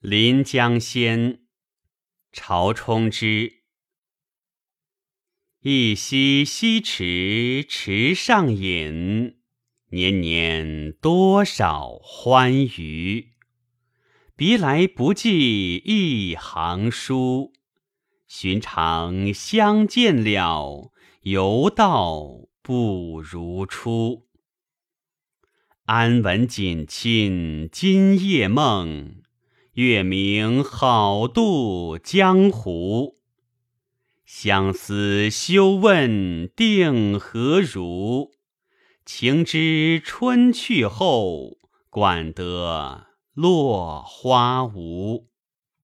临江仙》朝冲之。一溪溪池池上饮，年年多少欢愉。别来不记一行书，寻常相见了，犹道不如初。安稳锦衾今夜梦。月明好渡江湖，相思休问定何如？情知春去后，管得落花无。